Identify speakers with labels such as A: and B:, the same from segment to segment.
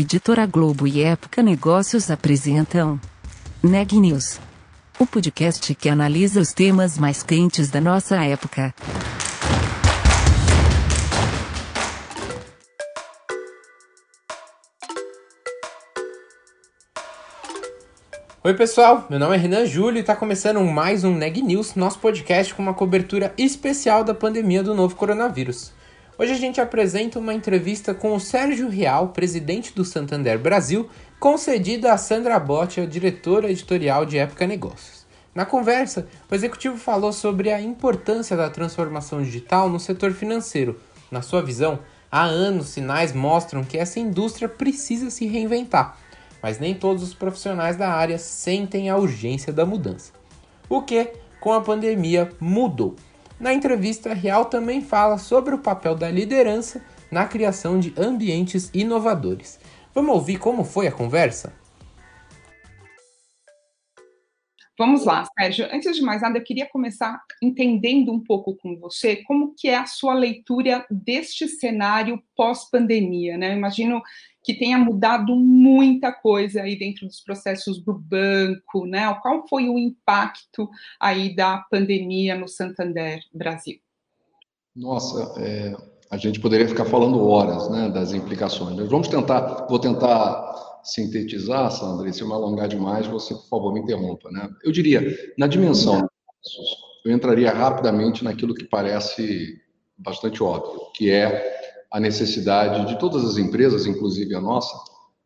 A: Editora Globo e Época Negócios apresentam Neg News, o podcast que analisa os temas mais quentes da nossa época.
B: Oi pessoal, meu nome é Renan Júlio e está começando mais um Neg News, nosso podcast com uma cobertura especial da pandemia do novo coronavírus. Hoje a gente apresenta uma entrevista com o Sérgio Real, presidente do Santander Brasil, concedida a Sandra Botti, a diretora editorial de Época Negócios. Na conversa, o executivo falou sobre a importância da transformação digital no setor financeiro. Na sua visão, há anos sinais mostram que essa indústria precisa se reinventar, mas nem todos os profissionais da área sentem a urgência da mudança. O que, com a pandemia, mudou. Na entrevista, Real também fala sobre o papel da liderança na criação de ambientes inovadores. Vamos ouvir como foi a conversa?
C: Vamos lá, Sérgio. Antes de mais nada, eu queria começar entendendo um pouco com você como que é a sua leitura deste cenário pós-pandemia, né? Imagino que tenha mudado muita coisa aí dentro dos processos do banco, né? Qual foi o impacto aí da pandemia no Santander Brasil?
D: Nossa, é, a gente poderia ficar falando horas, né, das implicações. Vamos tentar, vou tentar sintetizar, Sandra, e se eu me alongar demais, você, por favor, me interrompa, né? Eu diria, na dimensão, eu entraria rapidamente naquilo que parece bastante óbvio, que é a necessidade de todas as empresas, inclusive a nossa,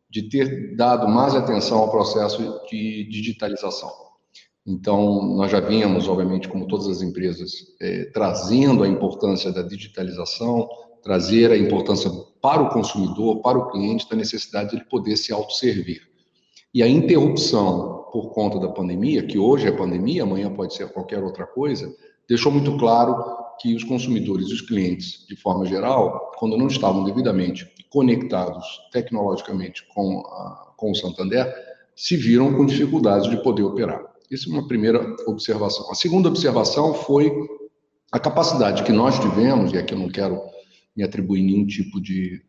D: de ter dado mais atenção ao processo de digitalização. Então, nós já vínhamos, obviamente, como todas as empresas, é, trazendo a importância da digitalização, trazer a importância para o consumidor, para o cliente, da necessidade de ele poder se autosservir. E a interrupção por conta da pandemia, que hoje é pandemia, amanhã pode ser qualquer outra coisa, deixou muito claro que os consumidores e os clientes, de forma geral, quando não estavam devidamente conectados tecnologicamente com, a, com o Santander, se viram com dificuldades de poder operar. Essa é uma primeira observação. A segunda observação foi a capacidade que nós tivemos, e aqui eu não quero me atribuir nenhum tipo de,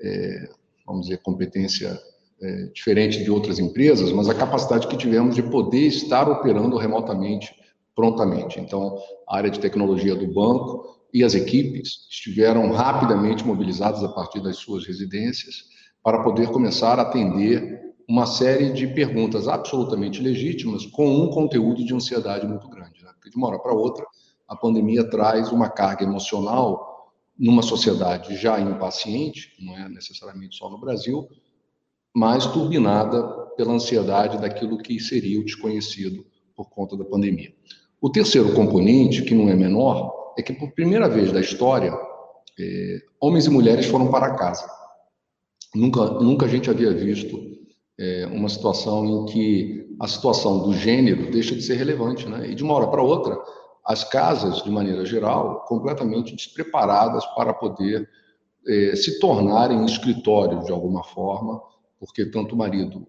D: é, vamos dizer, competência é, diferente de outras empresas, mas a capacidade que tivemos de poder estar operando remotamente prontamente. Então, a área de tecnologia do banco e as equipes estiveram rapidamente mobilizadas a partir das suas residências para poder começar a atender uma série de perguntas absolutamente legítimas com um conteúdo de ansiedade muito grande. Né? Porque de uma hora para outra, a pandemia traz uma carga emocional numa sociedade já impaciente, não é necessariamente só no Brasil, mas turbinada pela ansiedade daquilo que seria o desconhecido por conta da pandemia. O terceiro componente, que não é menor, é que por primeira vez da história, é, homens e mulheres foram para casa. Nunca, nunca a gente havia visto é, uma situação em que a situação do gênero deixa de ser relevante, né? E de uma hora para outra, as casas, de maneira geral, completamente despreparadas para poder é, se tornarem escritórios de alguma forma, porque tanto o marido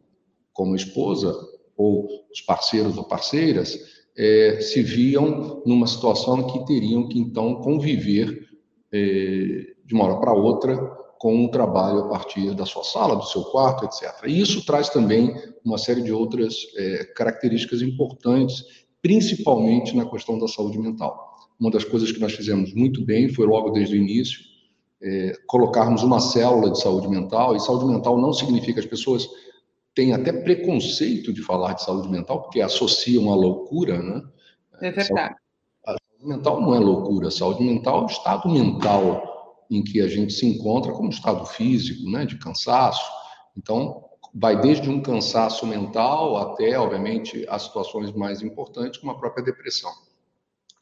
D: como a esposa, ou os parceiros ou parceiras, é, se viam numa situação que teriam que então conviver é, de uma hora para outra com um trabalho a partir da sua sala, do seu quarto, etc. E isso traz também uma série de outras é, características importantes, principalmente na questão da saúde mental. Uma das coisas que nós fizemos muito bem foi logo desde o início é, colocarmos uma célula de saúde mental. E saúde mental não significa as pessoas tem até preconceito de falar de saúde mental, porque associam a loucura, né?
C: É verdade.
D: A saúde mental não é loucura, a saúde mental é o estado mental em que a gente se encontra como estado físico, né, de cansaço. Então, vai desde um cansaço mental até, obviamente, as situações mais importantes, como a própria depressão.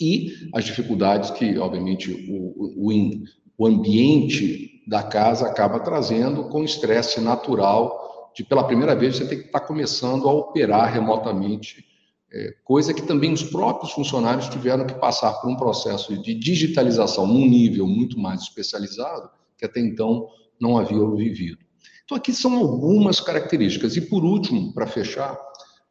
D: E as dificuldades que, obviamente, o, o, o ambiente da casa acaba trazendo com estresse natural de pela primeira vez você tem que estar começando a operar remotamente, é, coisa que também os próprios funcionários tiveram que passar por um processo de digitalização num nível muito mais especializado que até então não haviam vivido. Então aqui são algumas características e por último, para fechar,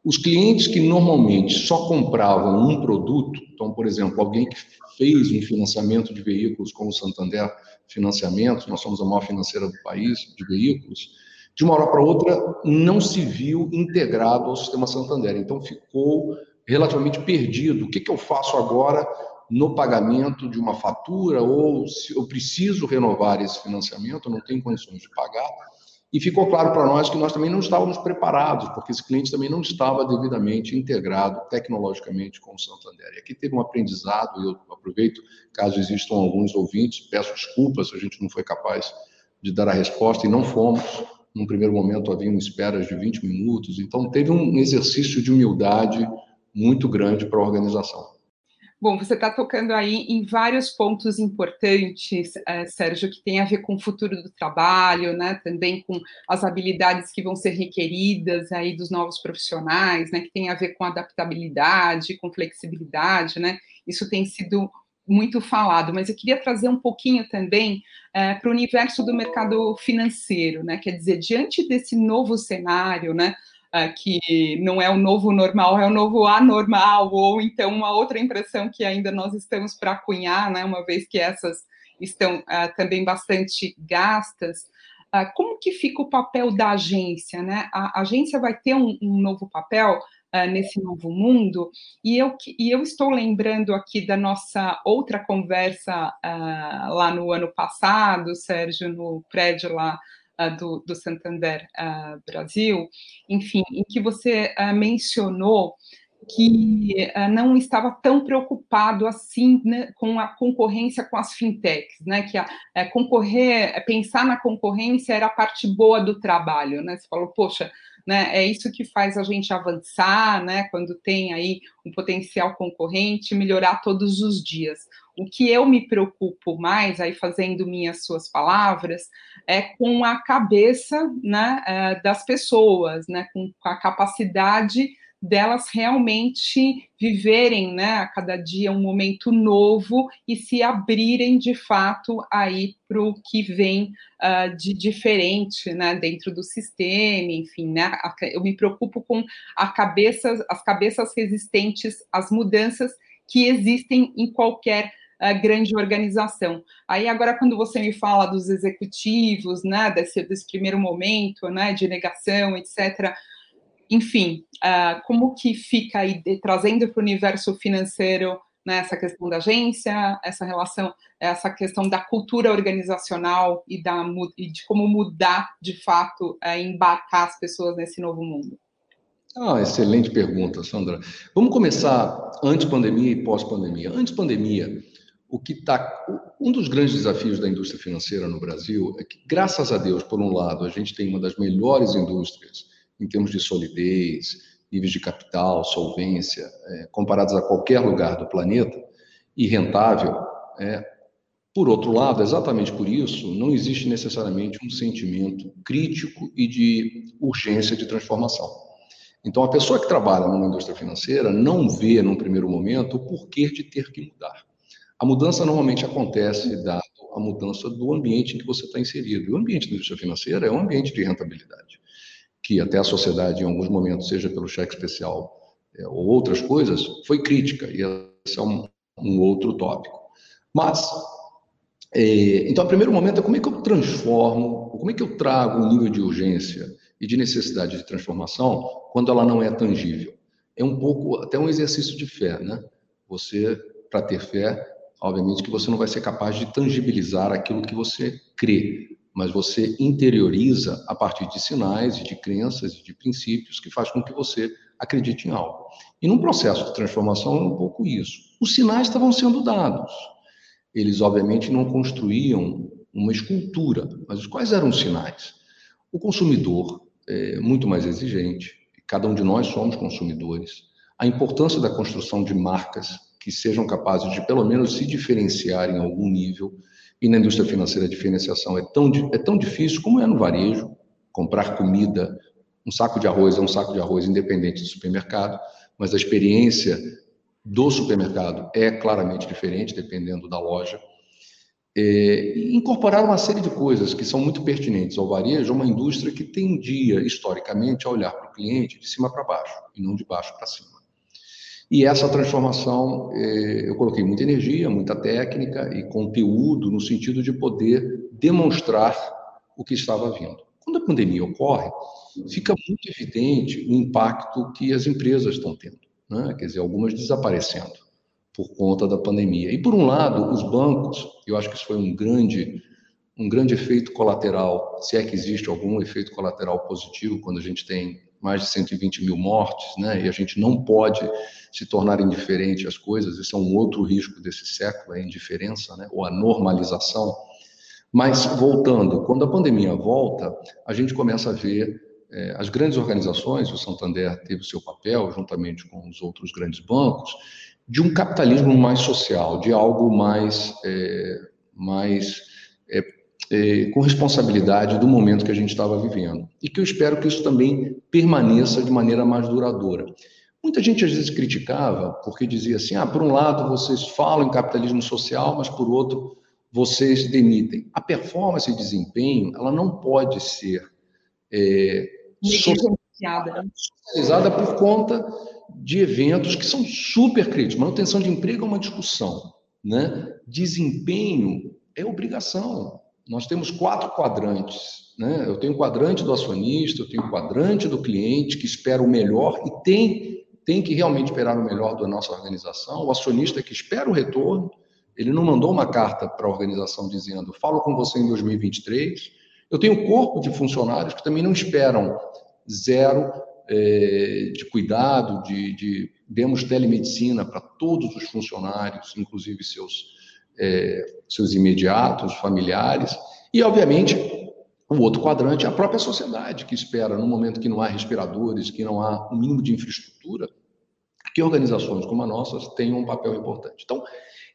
D: os clientes que normalmente só compravam um produto, então por exemplo, alguém que fez um financiamento de veículos como o Santander Financiamentos, nós somos a maior financeira do país de veículos, de uma hora para outra, não se viu integrado ao sistema Santander. Então, ficou relativamente perdido. O que, que eu faço agora no pagamento de uma fatura ou se eu preciso renovar esse financiamento, não tenho condições de pagar. E ficou claro para nós que nós também não estávamos preparados, porque esse cliente também não estava devidamente integrado tecnologicamente com o Santander. E aqui teve um aprendizado, e eu aproveito, caso existam alguns ouvintes, peço desculpas se a gente não foi capaz de dar a resposta, e não fomos. Num primeiro momento haviam esperas de 20 minutos, então teve um exercício de humildade muito grande para a organização.
C: Bom, você está tocando aí em vários pontos importantes, é, Sérgio, que tem a ver com o futuro do trabalho, né? Também com as habilidades que vão ser requeridas aí dos novos profissionais, né? Que tem a ver com adaptabilidade, com flexibilidade, né? Isso tem sido muito falado, mas eu queria trazer um pouquinho também é, para o universo do mercado financeiro, né? Quer dizer, diante desse novo cenário, né? uh, que não é o novo normal, é o novo anormal, ou então uma outra impressão que ainda nós estamos para cunhar, né, uma vez que essas estão uh, também bastante gastas. Uh, como que fica o papel da agência? Né? A, agência vai ter um, um novo papel uh, nesse novo mundo, e eu, e eu estou lembrando aqui da nossa outra conversa uh, lá no ano passado, Sérgio, no prédio lá uh, do, do, Santander uh, Brasil, enfim, em que você uh, mencionou que não estava tão preocupado assim né, com a concorrência com as fintechs, né? Que a, é, concorrer, é, pensar na concorrência era a parte boa do trabalho, né? Você falou, poxa, né? É isso que faz a gente avançar, né? Quando tem aí um potencial concorrente, melhorar todos os dias. O que eu me preocupo mais, aí fazendo minhas suas palavras, é com a cabeça né, é, das pessoas, né, com a capacidade delas realmente viverem, né, a cada dia um momento novo e se abrirem de fato aí para o que vem uh, de diferente, né, dentro do sistema, enfim, né, eu me preocupo com a cabeça, as cabeças resistentes às mudanças que existem em qualquer uh, grande organização. Aí agora quando você me fala dos executivos, né, desse, desse primeiro momento, né, de negação, etc., enfim, uh, como que fica aí de, trazendo para o universo financeiro né, essa questão da agência, essa relação, essa questão da cultura organizacional e, da, e de como mudar de fato, uh, embarcar as pessoas nesse novo mundo?
D: Ah, excelente pergunta, Sandra. Vamos começar antes pandemia e pós pandemia. Antes pandemia, o que está um dos grandes desafios da indústria financeira no Brasil é que, graças a Deus, por um lado, a gente tem uma das melhores indústrias em termos de solidez, níveis de capital, solvência, é, comparados a qualquer lugar do planeta, e rentável. É, por outro lado, exatamente por isso, não existe necessariamente um sentimento crítico e de urgência de transformação. Então, a pessoa que trabalha numa indústria financeira não vê, num primeiro momento, o porquê de ter que mudar. A mudança normalmente acontece dado a mudança do ambiente em que você está inserido. E o ambiente da indústria financeira é um ambiente de rentabilidade que até a sociedade, em alguns momentos, seja pelo cheque especial é, ou outras coisas, foi crítica, e esse é um, um outro tópico. Mas, é, então, o primeiro momento é como é que eu transformo, como é que eu trago um nível de urgência e de necessidade de transformação quando ela não é tangível. É um pouco, até um exercício de fé, né? Você, para ter fé, obviamente que você não vai ser capaz de tangibilizar aquilo que você crê, mas você interioriza a partir de sinais de crenças de princípios que faz com que você acredite em algo. E num processo de transformação é um pouco isso. Os sinais estavam sendo dados. Eles, obviamente, não construíam uma escultura, mas quais eram os sinais? O consumidor é muito mais exigente, cada um de nós somos consumidores. A importância da construção de marcas que sejam capazes de, pelo menos, se diferenciar em algum nível e na indústria financeira a diferenciação é tão, é tão difícil como é no varejo. Comprar comida, um saco de arroz é um saco de arroz independente do supermercado, mas a experiência do supermercado é claramente diferente, dependendo da loja. É, incorporar uma série de coisas que são muito pertinentes ao varejo, uma indústria que tendia, historicamente, a olhar para o cliente de cima para baixo, e não de baixo para cima. E essa transformação, eh, eu coloquei muita energia, muita técnica e conteúdo no sentido de poder demonstrar o que estava vindo. Quando pandemia ocorre, fica muito evidente o impacto que as empresas estão tendo, né? quer dizer, algumas desaparecendo por conta da pandemia. E por um lado, os bancos, eu acho que isso foi um grande um grande efeito colateral, se é que existe algum efeito colateral positivo quando a gente tem mais de 120 mil mortes, né? E a gente não pode se tornar indiferente às coisas. Esse é um outro risco desse século, a indiferença, né? Ou a normalização. Mas voltando, quando a pandemia volta, a gente começa a ver é, as grandes organizações, o Santander teve o seu papel, juntamente com os outros grandes bancos, de um capitalismo mais social, de algo mais, é, mais é, com responsabilidade do momento que a gente estava vivendo. E que eu espero que isso também permaneça de maneira mais duradoura. Muita gente às vezes criticava, porque dizia assim: ah, por um lado vocês falam em capitalismo social, mas por outro vocês demitem. A performance e desempenho, ela não pode ser é, socializada por conta de eventos que são super críticos. Manutenção de emprego é uma discussão, né? Desempenho é obrigação. Nós temos quatro quadrantes, né? Eu tenho o quadrante do acionista, eu tenho o quadrante do cliente que espera o melhor e tem tem que realmente esperar o melhor da nossa organização, o acionista que espera o retorno, ele não mandou uma carta para a organização dizendo: "Falo com você em 2023". Eu tenho um corpo de funcionários que também não esperam zero é, de cuidado, de, de demos telemedicina para todos os funcionários, inclusive seus, é, seus imediatos, familiares, e, obviamente, o outro quadrante é a própria sociedade, que espera, no momento que não há respiradores, que não há um mínimo de infraestrutura, que organizações como a nossa tenham um papel importante. Então,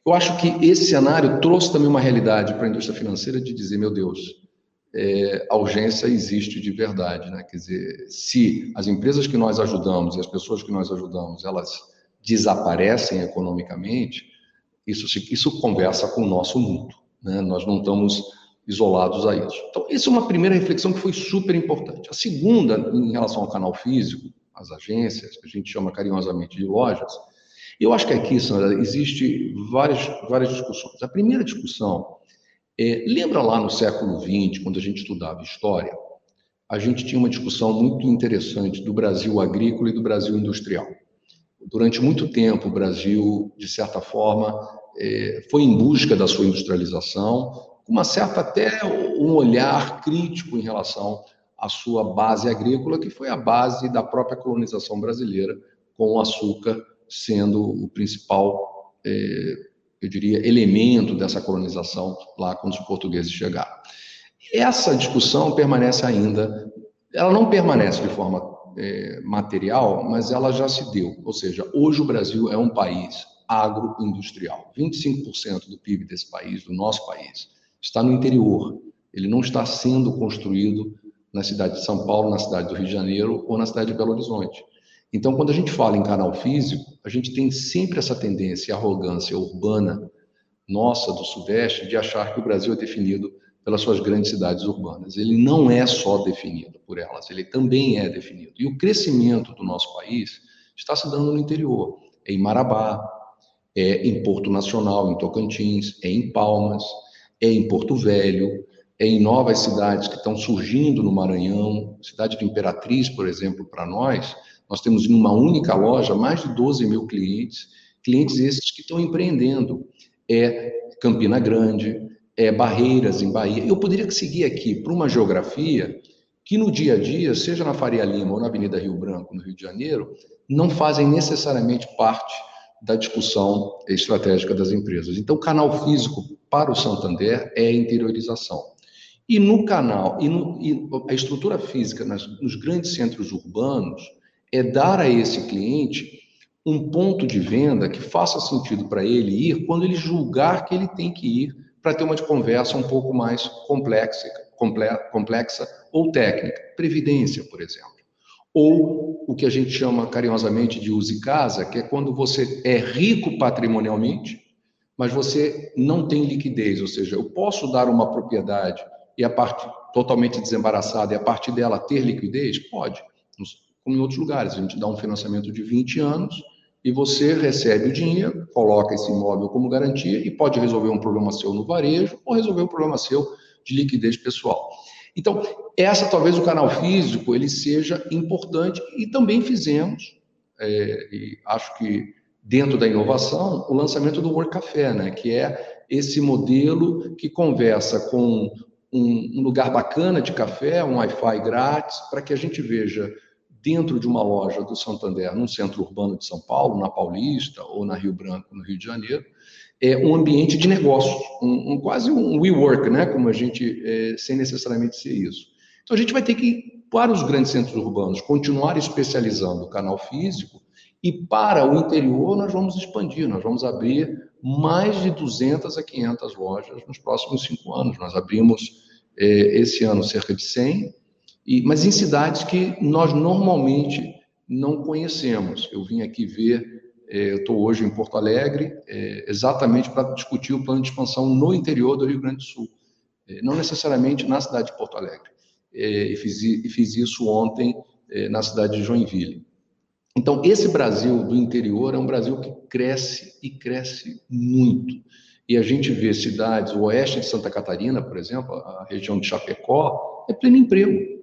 D: eu acho que esse cenário trouxe também uma realidade para a indústria financeira de dizer, meu Deus, é, a urgência existe de verdade, né? Quer dizer, se as empresas que nós ajudamos e as pessoas que nós ajudamos, elas desaparecem economicamente, isso, isso conversa com o nosso mundo, né? Nós não estamos isolados a isso. Então, essa é uma primeira reflexão que foi super importante. A segunda, em relação ao canal físico, as agências, que a gente chama carinhosamente de lojas, eu acho que aqui, Sandra, existe várias, várias discussões. A primeira discussão é, lembra lá no século XX, quando a gente estudava história, a gente tinha uma discussão muito interessante do Brasil agrícola e do Brasil industrial. Durante muito tempo, o Brasil, de certa forma, é, foi em busca da sua industrialização, com uma certa até um olhar crítico em relação à sua base agrícola, que foi a base da própria colonização brasileira, com o açúcar sendo o principal é, eu diria, elemento dessa colonização lá quando os portugueses chegaram. Essa discussão permanece ainda, ela não permanece de forma é, material, mas ela já se deu. Ou seja, hoje o Brasil é um país agroindustrial. 25% do PIB desse país, do nosso país, está no interior. Ele não está sendo construído na cidade de São Paulo, na cidade do Rio de Janeiro ou na cidade de Belo Horizonte. Então, quando a gente fala em canal físico, a gente tem sempre essa tendência, arrogância urbana nossa do Sudeste, de achar que o Brasil é definido pelas suas grandes cidades urbanas. Ele não é só definido por elas, ele também é definido. E o crescimento do nosso país está se dando no interior. É em Marabá, é em Porto Nacional, em Tocantins, é em Palmas, é em Porto Velho, em novas cidades que estão surgindo no Maranhão, cidade de Imperatriz, por exemplo, para nós, nós temos em uma única loja mais de 12 mil clientes, clientes esses que estão empreendendo. É Campina Grande, é Barreiras, em Bahia. Eu poderia seguir aqui para uma geografia que no dia a dia, seja na Faria Lima ou na Avenida Rio Branco, no Rio de Janeiro, não fazem necessariamente parte da discussão estratégica das empresas. Então, o canal físico para o Santander é a interiorização. E no canal, e, no, e a estrutura física nas, nos grandes centros urbanos, é dar a esse cliente um ponto de venda que faça sentido para ele ir quando ele julgar que ele tem que ir para ter uma conversa um pouco mais complexa, complexa ou técnica. Previdência, por exemplo. Ou o que a gente chama carinhosamente de use casa, que é quando você é rico patrimonialmente, mas você não tem liquidez, ou seja, eu posso dar uma propriedade e a parte totalmente desembaraçada e a partir dela ter liquidez? Pode como em outros lugares. A gente dá um financiamento de 20 anos e você recebe o dinheiro, coloca esse imóvel como garantia e pode resolver um problema seu no varejo ou resolver um problema seu de liquidez pessoal. Então, essa talvez o canal físico ele seja importante e também fizemos, é, e acho que dentro da inovação, o lançamento do Work Café, né, que é esse modelo que conversa com um, um lugar bacana de café, um Wi-Fi grátis, para que a gente veja dentro de uma loja do Santander, num centro urbano de São Paulo, na Paulista ou na Rio Branco, no Rio de Janeiro, é um ambiente de negócio, um, um quase um WeWork, né? Como a gente, é, sem necessariamente ser isso. Então a gente vai ter que, para os grandes centros urbanos, continuar especializando o canal físico e para o interior nós vamos expandir, nós vamos abrir mais de 200 a 500 lojas nos próximos cinco anos. Nós abrimos é, esse ano cerca de 100, e, mas em cidades que nós normalmente não conhecemos. Eu vim aqui ver é, eu estou hoje em Porto Alegre, é, exatamente para discutir o plano de expansão no interior do Rio Grande do Sul, é, não necessariamente na cidade de Porto Alegre. E fiz, e fiz isso ontem na cidade de Joinville. Então, esse Brasil do interior é um Brasil que cresce e cresce muito. E a gente vê cidades, o oeste de Santa Catarina, por exemplo, a região de Chapecó, é pleno emprego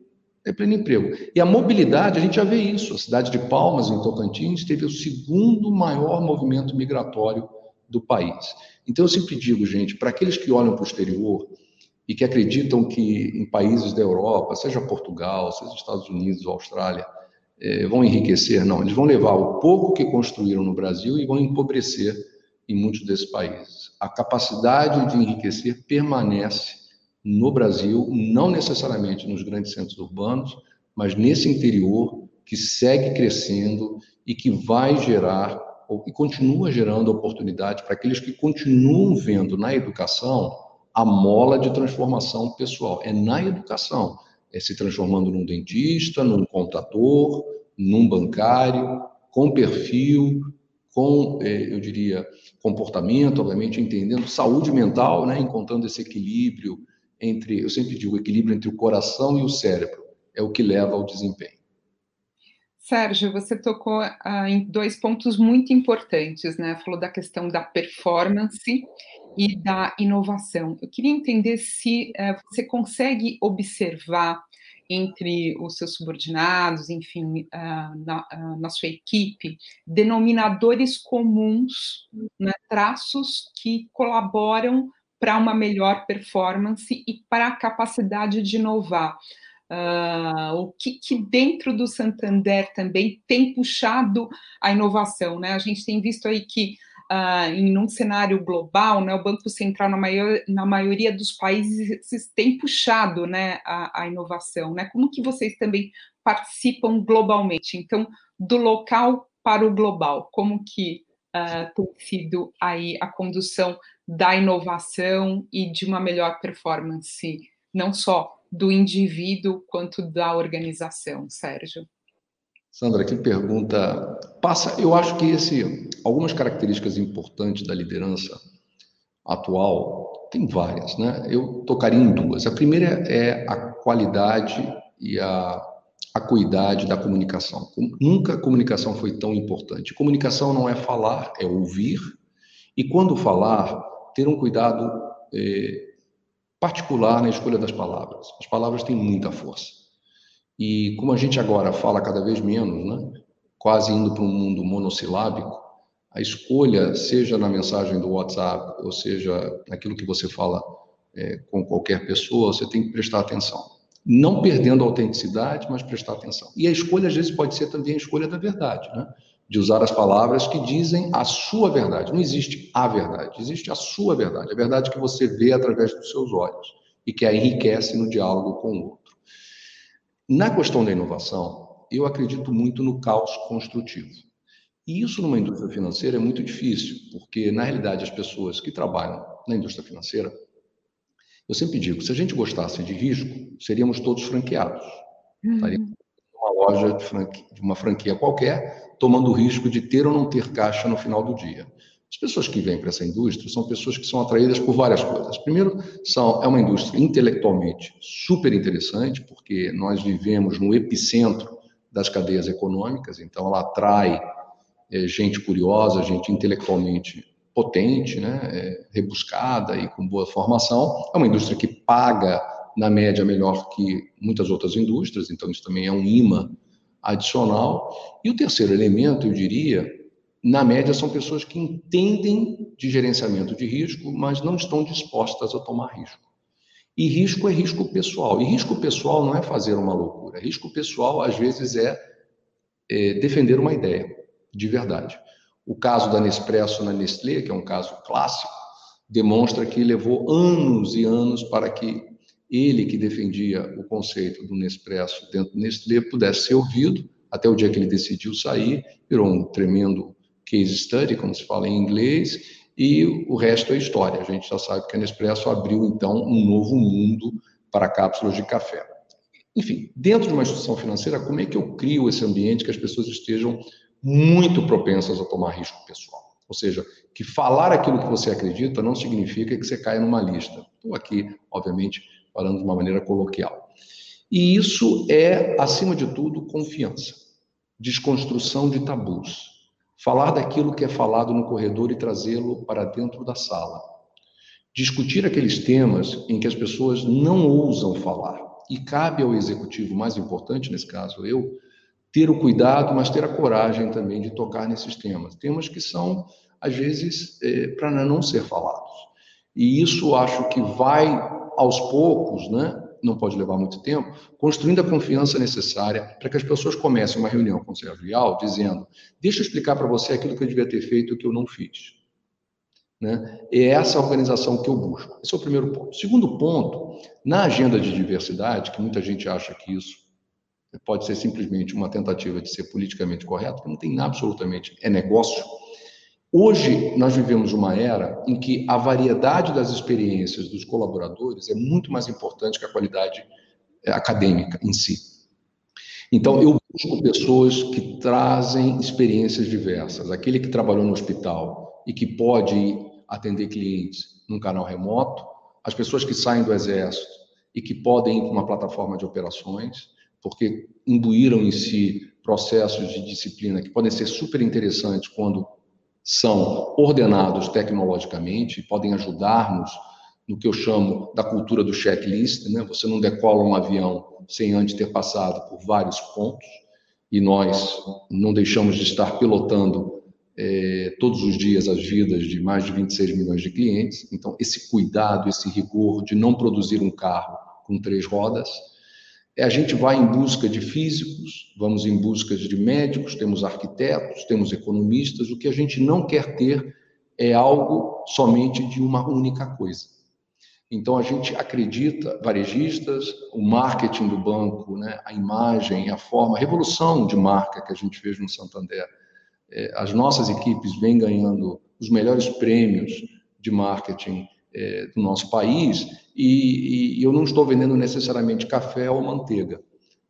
D: é pleno emprego. E a mobilidade, a gente já vê isso. A cidade de Palmas, em Tocantins, teve o segundo maior movimento migratório do país. Então, eu sempre digo, gente, para aqueles que olham para o exterior e que acreditam que em países da Europa, seja Portugal, seja Estados Unidos ou Austrália, é, vão enriquecer, não. Eles vão levar o pouco que construíram no Brasil e vão empobrecer em muitos desses países. A capacidade de enriquecer permanece no Brasil, não necessariamente nos grandes centros urbanos, mas nesse interior que segue crescendo e que vai gerar e continua gerando oportunidade para aqueles que continuam vendo na educação a mola de transformação pessoal. É na educação, é se transformando num dentista, num contador, num bancário, com perfil, com, eh, eu diria, comportamento, obviamente entendendo saúde mental, né, encontrando esse equilíbrio entre, eu sempre digo, equilíbrio entre o coração e o cérebro é o que leva ao desempenho.
C: Sérgio, você tocou ah, em dois pontos muito importantes, né? Falou da questão da performance e da inovação. Eu queria entender se eh, você consegue observar entre os seus subordinados, enfim, ah, na, ah, na, sua equipe, denominadores comuns, né, traços que colaboram para uma melhor performance e para a capacidade de inovar. Uh, o que, que, dentro do Santander também tem puxado a inovação, né? A gente tem visto aí que uh, em um cenário global, né, o Banco Central na, maior, na maioria dos países tem puxado, né, a, a, inovação, né? Como que vocês também participam globalmente? Então, do local para o global, como que uh, tem sido aí a condução da inovação e de uma melhor performance, não só do indivíduo quanto da organização, Sérgio?
D: Sandra, que pergunta passa. Eu acho que esse, algumas características importantes da liderança atual tem várias, né? Eu tocaria em duas. A primeira é a qualidade e a acuidade da comunicação. Nunca a comunicação foi tão importante. Comunicação não é falar, é ouvir. E quando falar, ter um cuidado é, particular na escolha das palavras. As palavras têm muita força. E como a gente agora fala cada vez menos, né, quase indo para um mundo monossilábico, a escolha, seja na mensagem do WhatsApp, ou seja naquilo que você fala é, com qualquer pessoa, você tem que prestar atenção. Não perdendo a autenticidade, mas prestar atenção. E a escolha, às vezes, pode ser também a escolha da verdade, né? de usar as palavras que dizem a sua verdade. Não existe a verdade, existe a sua verdade, a verdade que você vê através dos seus olhos e que a enriquece no diálogo com o outro. Na questão da inovação, eu acredito muito no caos construtivo. E isso numa indústria financeira é muito difícil, porque na realidade as pessoas que trabalham na indústria financeira, eu sempre digo, se a gente gostasse de risco, seríamos todos franqueados. Uhum. Estaríamos numa loja de, franquia, de uma franquia qualquer, tomando o risco de ter ou não ter caixa no final do dia. As pessoas que vêm para essa indústria são pessoas que são atraídas por várias coisas. Primeiro, são, é uma indústria intelectualmente super interessante, porque nós vivemos no epicentro das cadeias econômicas, então ela atrai é, gente curiosa, gente intelectualmente potente, né, é, rebuscada e com boa formação. É uma indústria que paga na média, melhor que muitas outras indústrias, então isso também é um imã adicional. E o terceiro elemento, eu diria, na média, são pessoas que entendem de gerenciamento de risco, mas não estão dispostas a tomar risco. E risco é risco pessoal. E risco pessoal não é fazer uma loucura. Risco pessoal, às vezes, é, é defender uma ideia, de verdade. O caso da Nespresso na Nestlé, que é um caso clássico, demonstra que levou anos e anos para que ele, que defendia o conceito do Nespresso dentro do Nestlé, pudesse ser ouvido, até o dia que ele decidiu sair, virou um tremendo case study, como se fala em inglês, e o resto é história. A gente já sabe que a Nespresso abriu, então, um novo mundo para cápsulas de café. Enfim, dentro de uma instituição financeira, como é que eu crio esse ambiente que as pessoas estejam muito propensas a tomar risco pessoal? Ou seja, que falar aquilo que você acredita não significa que você caia numa lista. Estou aqui, obviamente, falando de uma maneira coloquial. E isso é, acima de tudo, confiança, desconstrução de tabus. Falar daquilo que é falado no corredor e trazê-lo para dentro da sala. Discutir aqueles temas em que as pessoas não ousam falar. E cabe ao executivo, mais importante nesse caso, eu, ter o cuidado, mas ter a coragem também de tocar nesses temas. Temas que são, às vezes, é, para não ser falados. E isso acho que vai, aos poucos, né, não pode levar muito tempo, construindo a confiança necessária para que as pessoas comecem uma reunião conselheiral dizendo: deixa eu explicar para você aquilo que eu devia ter feito e que eu não fiz. Né? É essa organização que eu busco. Esse é o primeiro ponto. Segundo ponto, na agenda de diversidade, que muita gente acha que isso pode ser simplesmente uma tentativa de ser politicamente correto, que não tem absolutamente, é negócio. Hoje, nós vivemos uma era em que a variedade das experiências dos colaboradores é muito mais importante que a qualidade eh, acadêmica em si. Então, eu busco pessoas que trazem experiências diversas. Aquele que trabalhou no hospital e que pode atender clientes num canal remoto, as pessoas que saem do exército e que podem ir para uma plataforma de operações, porque imbuíram em si processos de disciplina que podem ser super interessantes quando são ordenados tecnologicamente, podem ajudar-nos no que eu chamo da cultura do checklist, né? Você não decola um avião sem antes ter passado por vários pontos, e nós não deixamos de estar pilotando é, todos os dias as vidas de mais de 26 milhões de clientes. Então, esse cuidado, esse rigor de não produzir um carro com três rodas, a gente vai em busca de físicos, vamos em busca de médicos, temos arquitetos, temos economistas. O que a gente não quer ter é algo somente de uma única coisa. Então a gente acredita, varejistas, o marketing do banco, né, a imagem, a forma, a revolução de marca que a gente fez no Santander. É, as nossas equipes vêm ganhando os melhores prêmios de marketing é, do nosso país e, e eu não estou vendendo necessariamente café ou manteiga,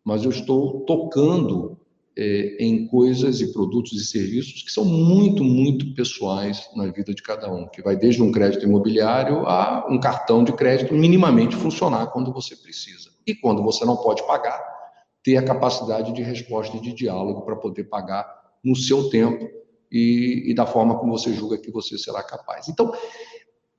D: mas eu estou tocando é, em coisas e produtos e serviços que são muito, muito pessoais na vida de cada um, que vai desde um crédito imobiliário a um cartão de crédito minimamente funcionar quando você precisa. E quando você não pode pagar, ter a capacidade de resposta e de diálogo para poder pagar no seu tempo e, e da forma como você julga que você será capaz. Então,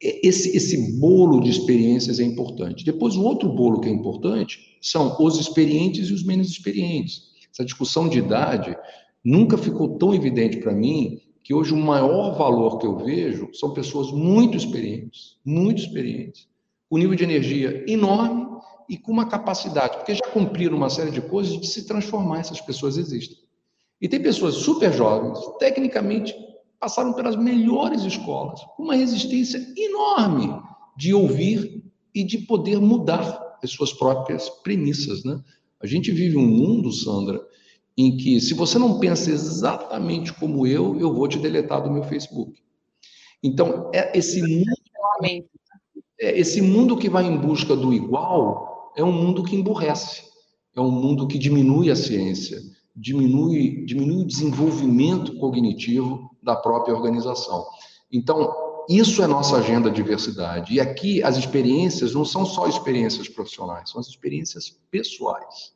D: esse, esse bolo de experiências é importante. Depois, o outro bolo que é importante são os experientes e os menos experientes. Essa discussão de idade nunca ficou tão evidente para mim que hoje o maior valor que eu vejo são pessoas muito experientes, muito experientes, com nível de energia enorme e com uma capacidade, porque já cumpriram uma série de coisas de se transformar, essas pessoas existem. E tem pessoas super jovens, tecnicamente passaram pelas melhores escolas, uma resistência enorme de ouvir e de poder mudar as suas próprias premissas, né? A gente vive um mundo, Sandra, em que se você não pensa exatamente como eu, eu vou te deletar do meu Facebook. Então, é esse mundo, é esse mundo que vai em busca do igual é um mundo que emburrece, é um mundo que diminui a ciência, diminui, diminui o desenvolvimento cognitivo da própria organização. Então, isso é nossa agenda de diversidade. E aqui as experiências não são só experiências profissionais, são as experiências pessoais.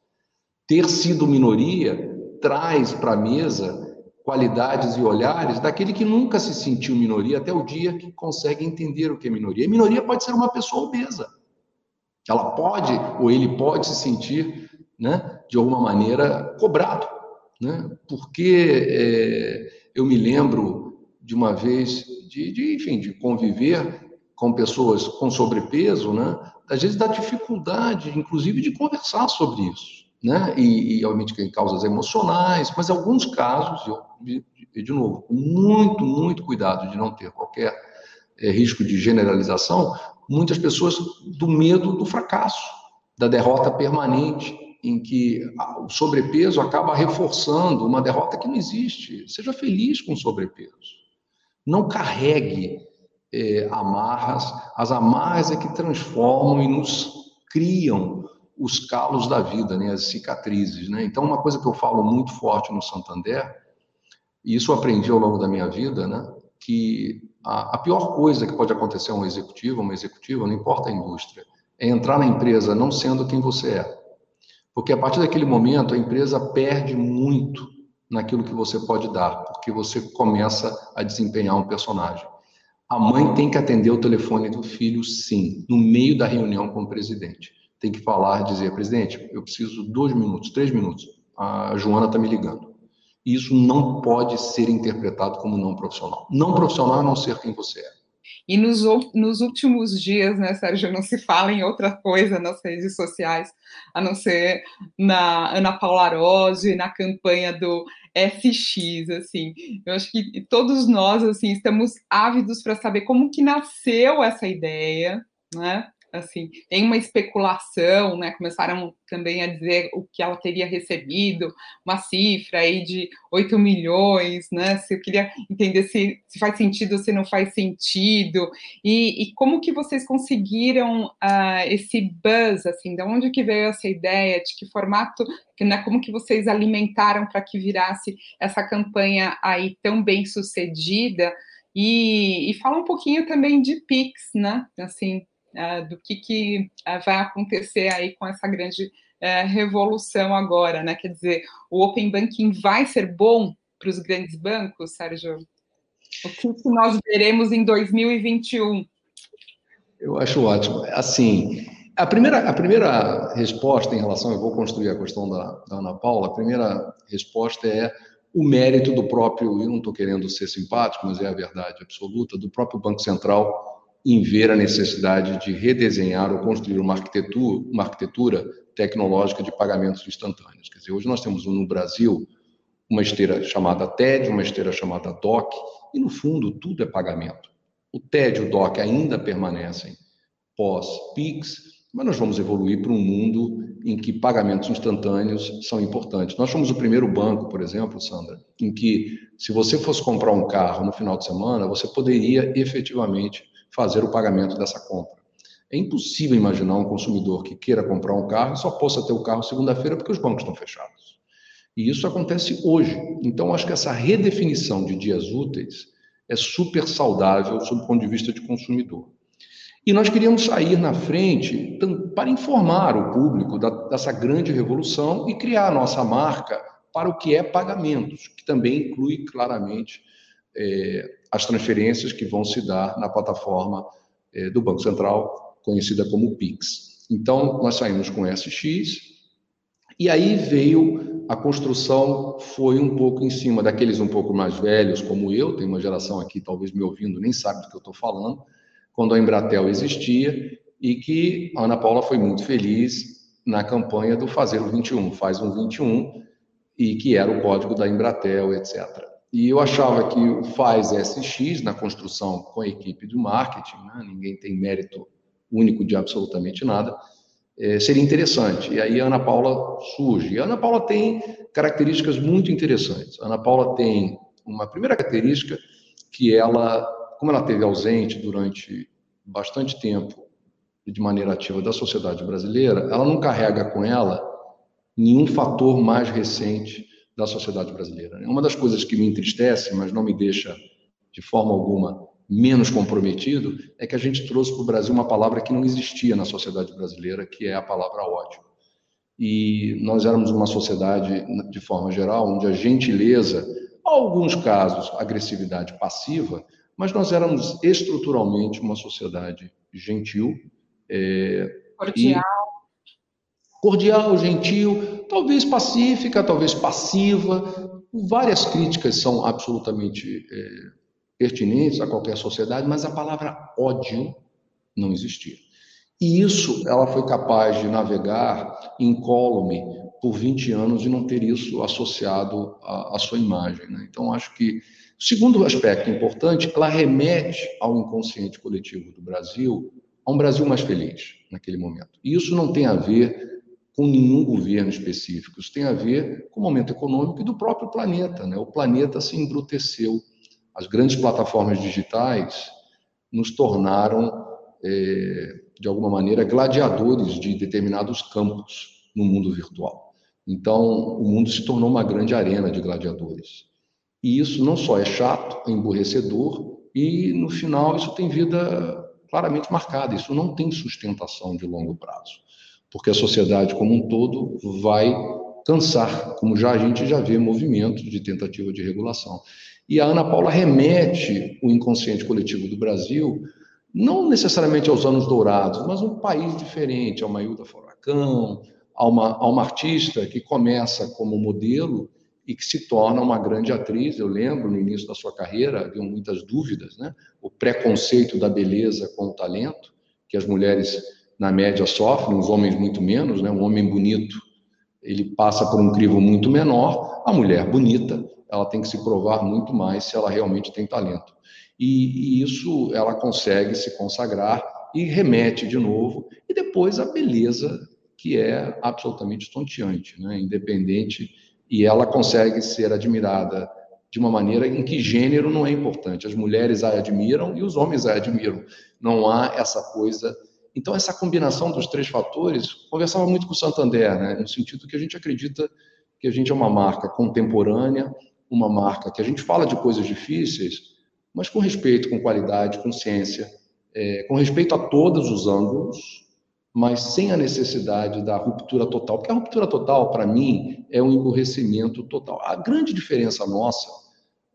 D: Ter sido minoria traz para a mesa qualidades e olhares daquele que nunca se sentiu minoria até o dia que consegue entender o que é minoria. E minoria pode ser uma pessoa obesa. Ela pode, ou ele pode se sentir, né, de alguma maneira, cobrado. Né? Porque é, eu me lembro de uma vez, de, de, enfim, de conviver com pessoas com sobrepeso, né? às vezes da dificuldade, inclusive, de conversar sobre isso. Né? E, e obviamente, tem causas emocionais, mas alguns casos, eu, de, de novo, com muito, muito cuidado de não ter qualquer é, risco de generalização, muitas pessoas do medo do fracasso, da derrota permanente, em que o sobrepeso acaba reforçando uma derrota que não existe. Seja feliz com o sobrepeso. Não carregue é, amarras. As amarras é que transformam e nos criam os calos da vida, né, as cicatrizes. Né? Então, uma coisa que eu falo muito forte no Santander, e isso eu aprendi ao longo da minha vida, né, que a, a pior coisa que pode acontecer a um executivo, uma executiva, não importa a indústria, é entrar na empresa não sendo quem você é. Porque a partir daquele momento a empresa perde muito naquilo que você pode dar, porque você começa a desempenhar um personagem. A mãe tem que atender o telefone do filho, sim, no meio da reunião com o presidente. Tem que falar, dizer, presidente, eu preciso dois minutos, três minutos. A Joana está me ligando. Isso não pode ser interpretado como não profissional. Não profissional é não ser quem você é.
C: E nos, nos últimos dias, né, Sérgio, não se fala em outra coisa nas redes sociais, a não ser na Ana Paula Arósio e na campanha do SX, assim. Eu acho que todos nós, assim, estamos ávidos para saber como que nasceu essa ideia, né? Assim, tem uma especulação, né? Começaram também a dizer o que ela teria recebido, uma cifra aí de 8 milhões, né? Se eu queria entender se, se faz sentido ou se não faz sentido, e, e como que vocês conseguiram uh, esse buzz, assim, de onde que veio essa ideia, de que formato, né, como que vocês alimentaram para que virasse essa campanha aí tão bem sucedida, e, e fala um pouquinho também de Pix, né? Assim, do que, que uh, vai acontecer aí com essa grande uh, revolução agora, né? Quer dizer, o Open Banking vai ser bom para os grandes bancos, Sérgio? O que, que nós veremos em 2021?
D: Eu acho ótimo. Assim, a primeira, a primeira resposta em relação, eu vou construir a questão da, da Ana Paula, a primeira resposta é o mérito do próprio, eu não estou querendo ser simpático, mas é a verdade absoluta, do próprio Banco Central em ver a necessidade de redesenhar ou construir uma arquitetura, uma arquitetura tecnológica de pagamentos instantâneos. Quer dizer, hoje nós temos no Brasil uma esteira chamada TED, uma esteira chamada DOC, e no fundo tudo é pagamento. O TED e o DOC ainda permanecem pós-PIX, mas nós vamos evoluir para um mundo em que pagamentos instantâneos são importantes. Nós fomos o primeiro banco, por exemplo, Sandra, em que se você fosse comprar um carro no final de semana, você poderia efetivamente fazer o pagamento dessa compra. É impossível imaginar um consumidor que queira comprar um carro e só possa ter o carro segunda-feira porque os bancos estão fechados. E isso acontece hoje. Então, acho que essa redefinição de dias úteis é super saudável sob o ponto de vista de consumidor. E nós queríamos sair na frente para informar o público dessa grande revolução e criar a nossa marca para o que é pagamentos, que também inclui claramente é, as transferências que vão se dar na plataforma é, do Banco Central, conhecida como PIX. Então, nós saímos com SX, e aí veio a construção, foi um pouco em cima daqueles um pouco mais velhos, como eu, tem uma geração aqui, talvez me ouvindo, nem sabe do que eu estou falando, quando a Embratel existia, e que a Ana Paula foi muito feliz na campanha do Fazer o 21, faz um 21, e que era o código da Embratel, etc. E eu achava que o faz SX na construção com a equipe do marketing, né? ninguém tem mérito único de absolutamente nada, é, seria interessante. E aí a Ana Paula surge. E a Ana Paula tem características muito interessantes. A Ana Paula tem uma primeira característica que ela, como ela teve ausente durante bastante tempo de maneira ativa da sociedade brasileira, ela não carrega com ela nenhum fator mais recente da sociedade brasileira. Uma das coisas que me entristece, mas não me deixa de forma alguma menos comprometido, é que a gente trouxe para o Brasil uma palavra que não existia na sociedade brasileira, que é a palavra ódio. E nós éramos uma sociedade, de forma geral, onde a gentileza, alguns casos, agressividade passiva, mas nós éramos estruturalmente uma sociedade gentil, é,
C: Cordial.
D: E cordial, gentil, talvez pacífica, talvez passiva. Várias críticas são absolutamente é, pertinentes a qualquer sociedade, mas a palavra ódio não existia. E isso ela foi capaz de navegar incólume por 20 anos e não ter isso associado à, à sua imagem. Né? Então, acho que o segundo aspecto importante, ela remete ao inconsciente coletivo do Brasil, a um Brasil mais feliz naquele momento. E isso não tem a ver com nenhum governo específico, isso tem a ver com o momento econômico e do próprio planeta. Né? O planeta se embruteceu. As grandes plataformas digitais nos tornaram, é, de alguma maneira, gladiadores de determinados campos no mundo virtual. Então, o mundo se tornou uma grande arena de gladiadores. E isso não só é chato, é emborrecedor, e no final isso tem vida claramente marcada. Isso não tem sustentação de longo prazo, porque a sociedade como um todo vai cansar, como já a gente já vê movimentos de tentativa de regulação. E a Ana Paula remete o inconsciente coletivo do Brasil não necessariamente aos anos dourados, mas um país diferente, a uma Ilda Furacão, a uma, a uma artista que começa como modelo e que se torna uma grande atriz. Eu lembro, no início da sua carreira, havia muitas dúvidas, né? O preconceito da beleza com o talento, que as mulheres, na média, sofrem, os homens muito menos, né? Um homem bonito, ele passa por um crivo muito menor, a mulher bonita, ela tem que se provar muito mais se ela realmente tem talento. E, e isso ela consegue se consagrar e remete de novo, e depois a beleza que é absolutamente estonteante, né? independente, e ela consegue ser admirada de uma maneira em que gênero não é importante. As mulheres a admiram e os homens a admiram. Não há essa coisa. Então, essa combinação dos três fatores, conversava muito com o Santander, né? no sentido que a gente acredita que a gente é uma marca contemporânea, uma marca que a gente fala de coisas difíceis, mas com respeito, com qualidade, com ciência, é, com respeito a todos os ângulos, mas sem a necessidade da ruptura total. Porque a ruptura total, para mim, é um emburrecimento total. A grande diferença nossa,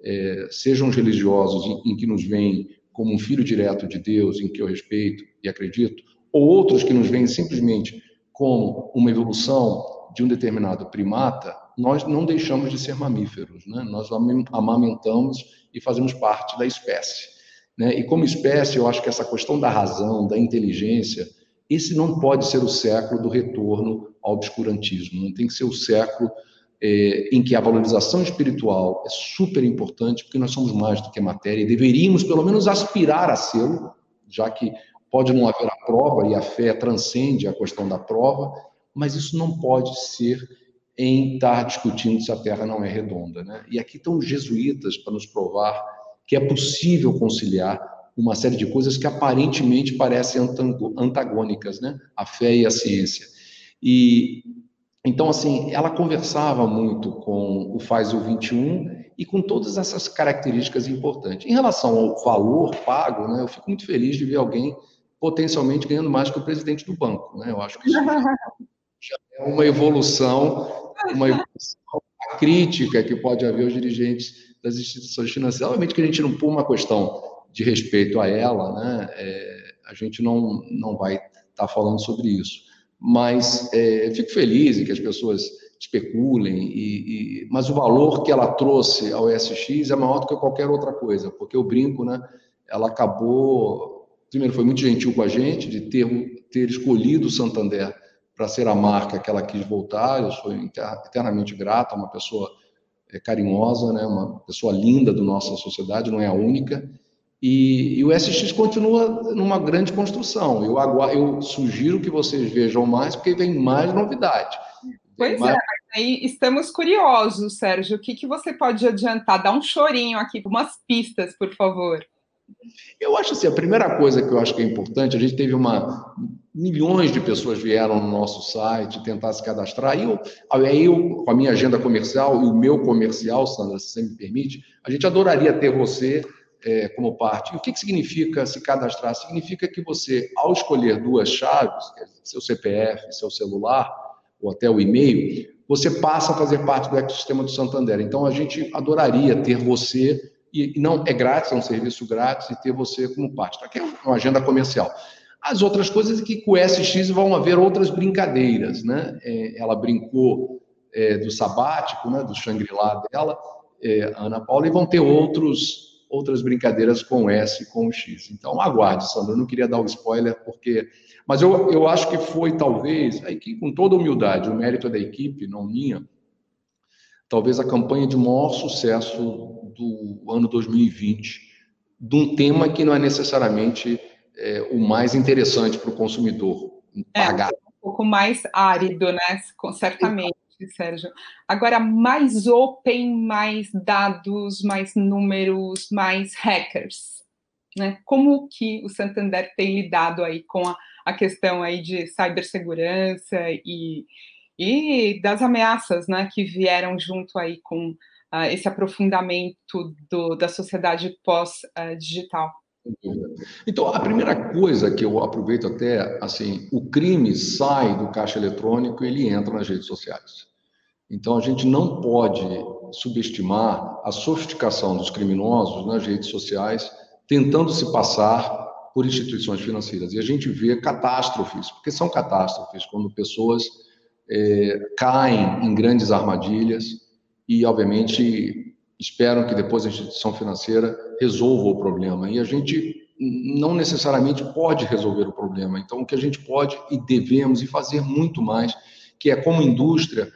D: é, sejam os religiosos em, em que nos veem como um filho direto de Deus, em que eu respeito e acredito, ou outros que nos veem simplesmente como uma evolução de um determinado primata, nós não deixamos de ser mamíferos, né? nós amamentamos e fazemos parte da espécie. Né? E como espécie, eu acho que essa questão da razão, da inteligência, esse não pode ser o século do retorno ao obscurantismo, não tem que ser o século é, em que a valorização espiritual é super importante, porque nós somos mais do que matéria e deveríamos, pelo menos, aspirar a ser, já que pode não haver a prova e a fé transcende a questão da prova, mas isso não pode ser em estar discutindo se a Terra não é redonda. Né? E aqui estão os jesuítas para nos provar que é possível conciliar uma série de coisas que aparentemente parecem antagônicas, né? A fé e a ciência. E então assim, ela conversava muito com o Faz o 21 e com todas essas características importantes. Em relação ao valor pago, né, eu fico muito feliz de ver alguém potencialmente ganhando mais que o presidente do banco, né? Eu acho que isso já é uma evolução, uma evolução crítica que pode haver aos dirigentes das instituições financeiras. Obviamente que a gente não pôr uma questão de respeito a ela, né, é, a gente não, não vai estar tá falando sobre isso. Mas é, fico feliz em que as pessoas especulem, e, e, mas o valor que ela trouxe ao SX é maior do que qualquer outra coisa, porque o brinco, né, ela acabou, primeiro foi muito gentil com a gente, de ter, ter escolhido o Santander para ser a marca que ela quis voltar, eu sou eternamente grato, uma pessoa é, carinhosa, né, uma pessoa linda da nossa sociedade, não é a única, e, e, o SX continua numa grande construção. Eu, aguardo, eu sugiro que vocês vejam mais, porque vem mais novidade.
C: Pois mais... é, aí estamos curiosos, Sérgio. O que, que você pode adiantar? Dá um chorinho aqui, umas pistas, por favor.
D: Eu acho assim, a primeira coisa que eu acho que é importante, a gente teve uma milhões de pessoas vieram no nosso site tentar se cadastrar. E eu, aí eu, com a minha agenda comercial e o meu comercial, Sandra, se você me permite, a gente adoraria ter você é, como parte. E o que, que significa se cadastrar? Significa que você, ao escolher duas chaves, seu CPF, seu celular, ou até o e-mail, você passa a fazer parte do ecossistema do Santander. Então, a gente adoraria ter você, e não é grátis, é um serviço grátis, e ter você como parte. Aqui é uma agenda comercial. As outras coisas é que com o SX vão haver outras brincadeiras, né? É, ela brincou é, do sabático, né, do Shangri-La dela, é, Ana Paula, e vão ter outros outras brincadeiras com S e com o X. Então, aguarde, Sandra. Eu não queria dar o um spoiler, porque. Mas eu, eu acho que foi, talvez, aí com toda humildade, o mérito é da equipe, não minha, talvez a campanha de maior sucesso do ano 2020, de um tema que não é necessariamente é, o mais interessante para o consumidor pagar. É,
C: um pouco mais árido, né? Certamente. Sérgio. Agora, mais open, mais dados, mais números, mais hackers. Né? Como que o Santander tem lidado aí com a, a questão aí de cibersegurança e, e das ameaças né, que vieram junto aí com uh, esse aprofundamento do, da sociedade pós-digital?
D: Então, a primeira coisa que eu aproveito até, assim, o crime sai do caixa eletrônico e ele entra nas redes sociais. Então, a gente não pode subestimar a sofisticação dos criminosos nas redes sociais, tentando se passar por instituições financeiras. E a gente vê catástrofes, porque são catástrofes, quando pessoas é, caem em grandes armadilhas e, obviamente, esperam que depois a instituição financeira resolva o problema. E a gente não necessariamente pode resolver o problema. Então, o que a gente pode e devemos e fazer muito mais, que é como indústria,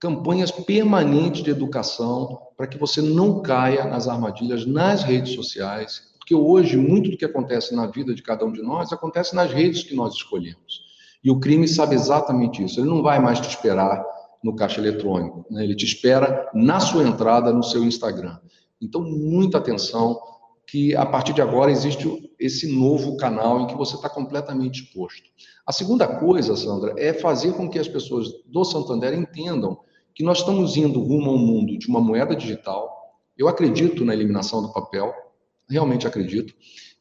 D: campanhas permanentes de educação para que você não caia nas armadilhas nas redes sociais, porque hoje muito do que acontece na vida de cada um de nós acontece nas redes que nós escolhemos. E o crime sabe exatamente isso. Ele não vai mais te esperar no caixa eletrônico, né? ele te espera na sua entrada no seu Instagram. Então, muita atenção, que a partir de agora existe esse novo canal em que você está completamente exposto. A segunda coisa, Sandra, é fazer com que as pessoas do Santander entendam que nós estamos indo rumo a um mundo de uma moeda digital. Eu acredito na eliminação do papel, realmente acredito.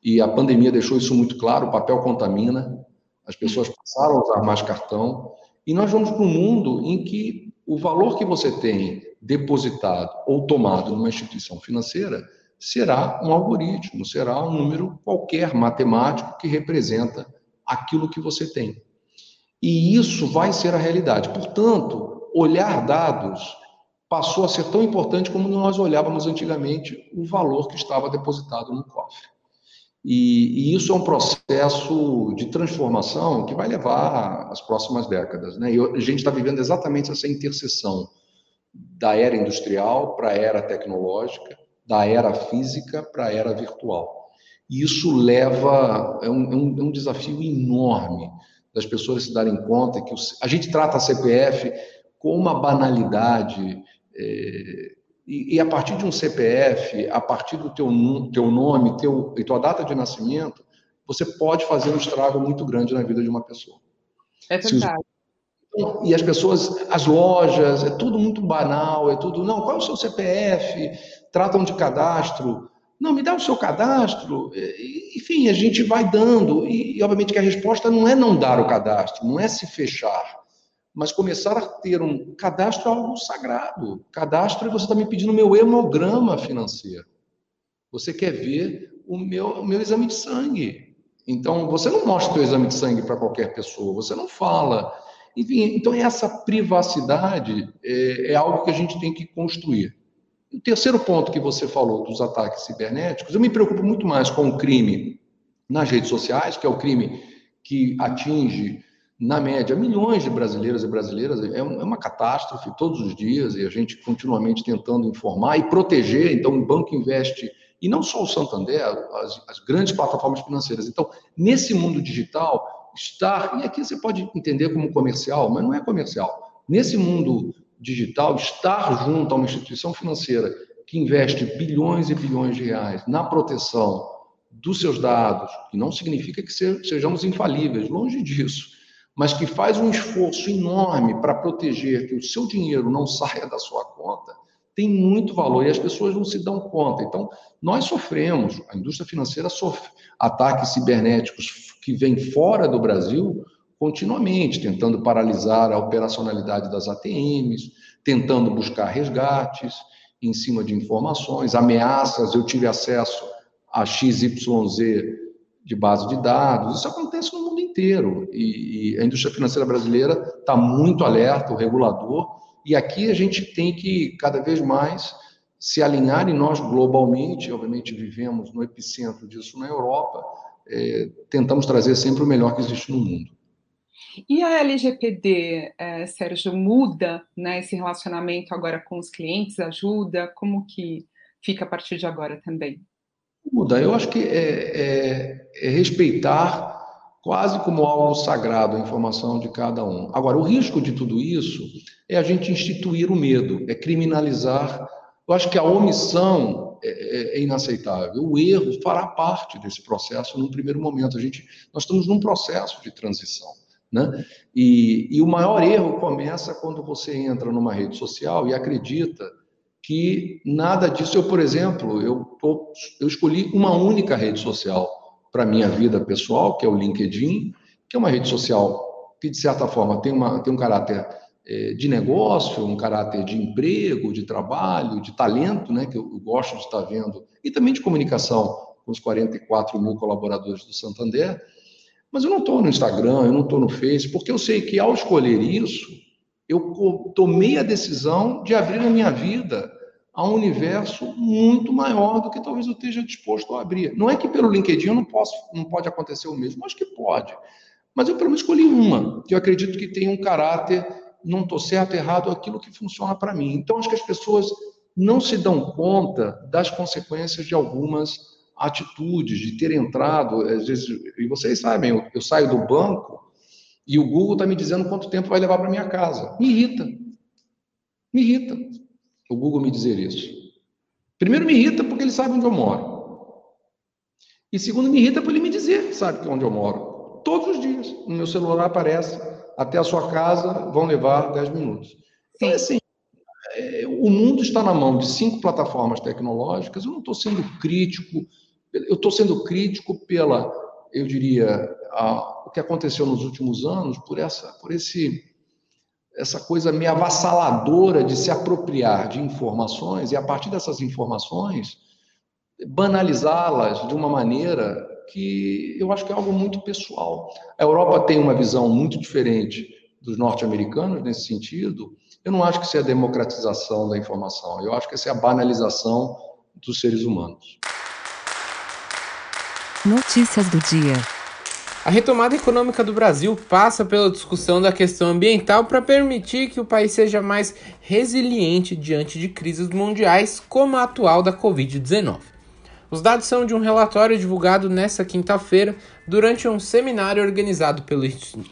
D: E a pandemia deixou isso muito claro: o papel contamina, as pessoas passaram a usar mais cartão. E nós vamos para um mundo em que o valor que você tem depositado ou tomado numa instituição financeira será um algoritmo, será um número qualquer matemático que representa aquilo que você tem. E isso vai ser a realidade. Portanto, olhar dados passou a ser tão importante como nós olhávamos antigamente o valor que estava depositado no cofre. E, e, isso é um processo de transformação que vai levar as próximas décadas. Né? E a gente está vivendo exatamente essa interseção da era industrial para a era tecnológica, da era física para a era virtual. E isso leva, é um, é um, é um desafio enorme das pessoas se darem conta que o, a gente trata a CPF com uma banalidade. É, e, e, a partir de um CPF, a partir do teu, teu nome teu, e tua data de nascimento, você pode fazer um estrago muito grande na vida de uma pessoa.
C: É verdade.
D: Os, e as pessoas, as lojas, é tudo muito banal, é tudo, não, qual é o seu CPF? Tratam de cadastro. Não, me dá o seu cadastro. Enfim, a gente vai dando. E, e obviamente que a resposta não é não dar o cadastro, não é se fechar mas começar a ter um cadastro é algo sagrado. Cadastro é você está me pedindo meu hemograma financeiro. Você quer ver o meu, o meu exame de sangue. Então, você não mostra o seu exame de sangue para qualquer pessoa, você não fala. Enfim, então essa privacidade é, é algo que a gente tem que construir. O terceiro ponto que você falou dos ataques cibernéticos, eu me preocupo muito mais com o crime nas redes sociais, que é o crime que atinge na média, milhões de brasileiros e brasileiras. É, é uma catástrofe todos os dias e a gente continuamente tentando informar e proteger. Então, o banco investe, e não só o Santander, as, as grandes plataformas financeiras. Então, nesse mundo digital, estar, e aqui você pode entender como comercial, mas não é comercial. Nesse mundo digital, estar junto a uma instituição financeira que investe bilhões e bilhões de reais na proteção dos seus dados, que não significa que sejamos infalíveis, longe disso mas que faz um esforço enorme para proteger que o seu dinheiro não saia da sua conta, tem muito valor e as pessoas não se dão conta. Então, nós sofremos, a indústria financeira sofre ataques cibernéticos que vêm fora do Brasil continuamente, tentando paralisar a operacionalidade das ATMs, tentando buscar resgates em cima de informações, ameaças. Eu tive acesso a XYZ de base de dados. Isso acontece no mundo inteiro e, e a indústria financeira brasileira está muito alerta, o regulador, e aqui a gente tem que cada vez mais se alinhar e nós globalmente, obviamente vivemos no epicentro disso na Europa, é, tentamos trazer sempre o melhor que existe no mundo.
C: E a LGPD, é, Sérgio, muda né, esse relacionamento agora com os clientes? Ajuda? Como que fica a partir de agora também?
D: Muda. Eu acho que é, é, é respeitar quase como algo sagrado a informação de cada um. Agora, o risco de tudo isso é a gente instituir o medo, é criminalizar. Eu acho que a omissão é, é, é inaceitável. O erro fará parte desse processo num primeiro momento. A gente, nós estamos num processo de transição. Né? E, e o maior erro começa quando você entra numa rede social e acredita que nada disso. Eu, por exemplo, eu, tô, eu escolhi uma única rede social para minha vida pessoal, que é o LinkedIn, que é uma rede social que, de certa forma, tem, uma, tem um caráter é, de negócio, um caráter de emprego, de trabalho, de talento, né, que eu, eu gosto de estar vendo, e também de comunicação com os 44 mil colaboradores do Santander. Mas eu não estou no Instagram, eu não estou no Face, porque eu sei que ao escolher isso, eu tomei a decisão de abrir a minha vida a um universo muito maior do que talvez eu esteja disposto a abrir. Não é que pelo LinkedIn eu não posso, não pode acontecer o mesmo, acho que pode. Mas eu pelo menos escolhi uma, que eu acredito que tem um caráter, não estou certo, errado, aquilo que funciona para mim. Então acho que as pessoas não se dão conta das consequências de algumas atitudes, de ter entrado, às vezes, e vocês sabem, eu, eu saio do banco e o Google está me dizendo quanto tempo vai levar para minha casa. Me irrita. Me irrita o Google me dizer isso. Primeiro, me irrita porque ele sabe onde eu moro. E segundo, me irrita por ele me dizer sabe onde eu moro. Todos os dias. No meu celular aparece, até a sua casa vão levar 10 minutos. Então, assim, é, o mundo está na mão de cinco plataformas tecnológicas. Eu não estou sendo crítico, eu estou sendo crítico pela, eu diria, a, o que aconteceu nos últimos anos, por essa, por esse essa coisa meio avassaladora de se apropriar de informações e, a partir dessas informações, banalizá-las de uma maneira que eu acho que é algo muito pessoal. A Europa tem uma visão muito diferente dos norte-americanos nesse sentido. Eu não acho que isso é a democratização da informação, eu acho que isso é a banalização dos seres humanos.
A: Notícias do dia.
B: A retomada econômica do Brasil passa pela discussão da questão ambiental para permitir que o país seja mais resiliente diante de crises mundiais, como a atual da Covid-19. Os dados são de um relatório divulgado nesta quinta-feira durante um seminário organizado pelo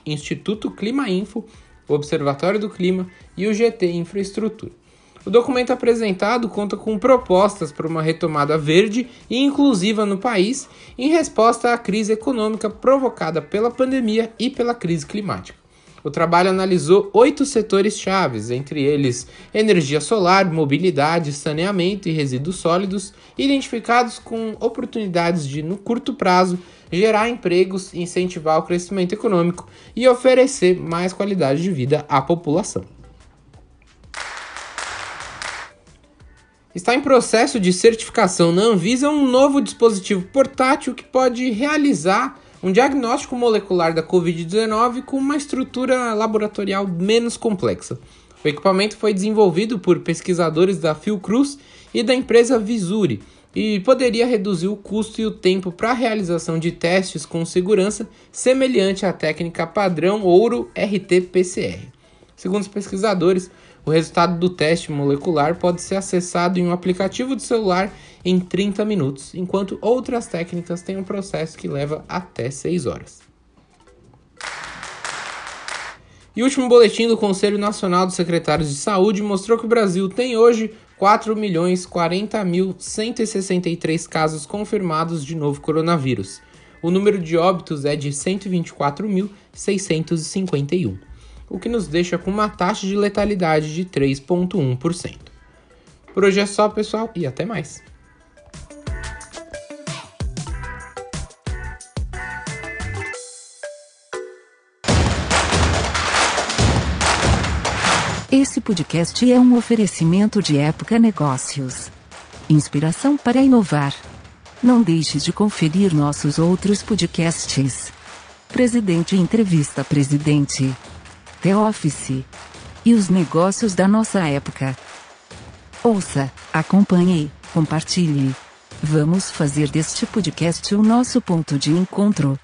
B: Instituto Clima Info, o Observatório do Clima e o GT Infraestrutura. O documento apresentado conta com propostas para uma retomada verde e inclusiva no país, em resposta à crise econômica provocada pela pandemia e pela crise climática. O trabalho analisou oito setores chaves, entre eles energia solar, mobilidade, saneamento e resíduos sólidos, identificados com oportunidades de, no curto prazo, gerar empregos, incentivar o crescimento econômico e oferecer mais qualidade de vida à população. Está em processo de certificação na Anvisa um novo dispositivo portátil que pode realizar um diagnóstico molecular da Covid-19 com uma estrutura laboratorial menos complexa. O equipamento foi desenvolvido por pesquisadores da Fiocruz e da empresa Visuri e poderia reduzir o custo e o tempo para a realização de testes com segurança semelhante à técnica padrão ouro RT-PCR. Segundo os pesquisadores, o resultado do teste molecular pode ser acessado em um aplicativo de celular em 30 minutos, enquanto outras técnicas têm um processo que leva até 6 horas. E o último boletim do Conselho Nacional dos Secretários de Saúde mostrou que o Brasil tem hoje 4.040.163 casos confirmados de novo coronavírus. O número de óbitos é de 124.651 o que nos deixa com uma taxa de letalidade de 3,1%. Por hoje é só, pessoal, e até mais.
A: Esse podcast é um oferecimento de Época Negócios. Inspiração para inovar. Não deixe de conferir nossos outros podcasts. Presidente Entrevista Presidente. The Office. E os negócios da nossa época. Ouça, acompanhe, compartilhe. Vamos fazer deste podcast o nosso ponto de encontro.